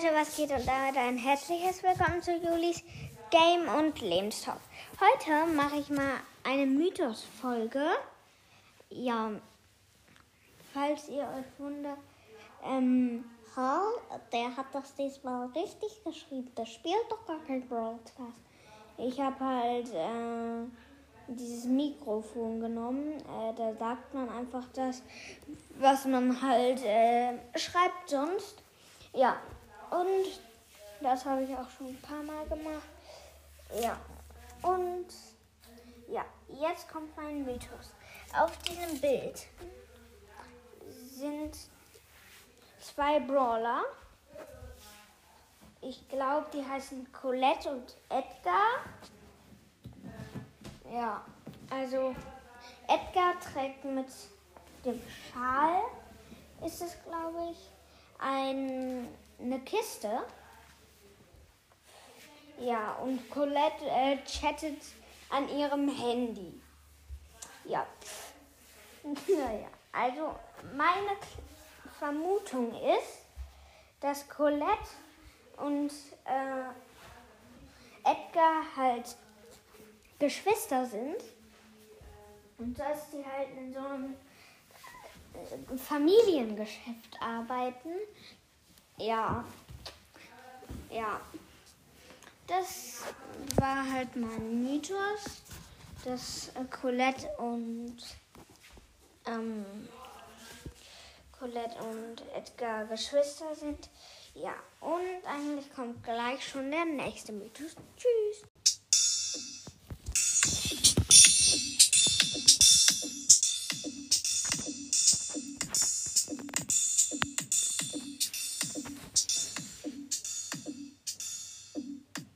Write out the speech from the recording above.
Leute, was geht und damit ein herzliches Willkommen zu Julis Game und Lebenstalk. Heute mache ich mal eine Mythos-Folge. Ja, falls ihr euch wundert, ähm, Hall, der hat das diesmal richtig geschrieben. Der spielt doch gar kein Broadcast. Ich habe halt äh, dieses Mikrofon genommen. Äh, da sagt man einfach das, was man halt äh, schreibt sonst. Ja, und das habe ich auch schon ein paar Mal gemacht. Ja, und ja, jetzt kommt mein Mythos. Auf diesem Bild sind zwei Brawler. Ich glaube, die heißen Colette und Edgar. Ja, also Edgar trägt mit dem Schal, ist es glaube ich, ein, eine Kiste. Ja, und Colette äh, chattet an ihrem Handy. Ja. naja, also meine Vermutung ist, dass Colette und äh, Edgar halt Geschwister sind und dass die halt in so einem Familiengeschäft arbeiten. Ja, ja. Das war halt mein Mythos, dass äh, Colette und ähm, Colette und Edgar Geschwister sind. Ja, und eigentlich kommt gleich schon der nächste Mythos. Tschüss.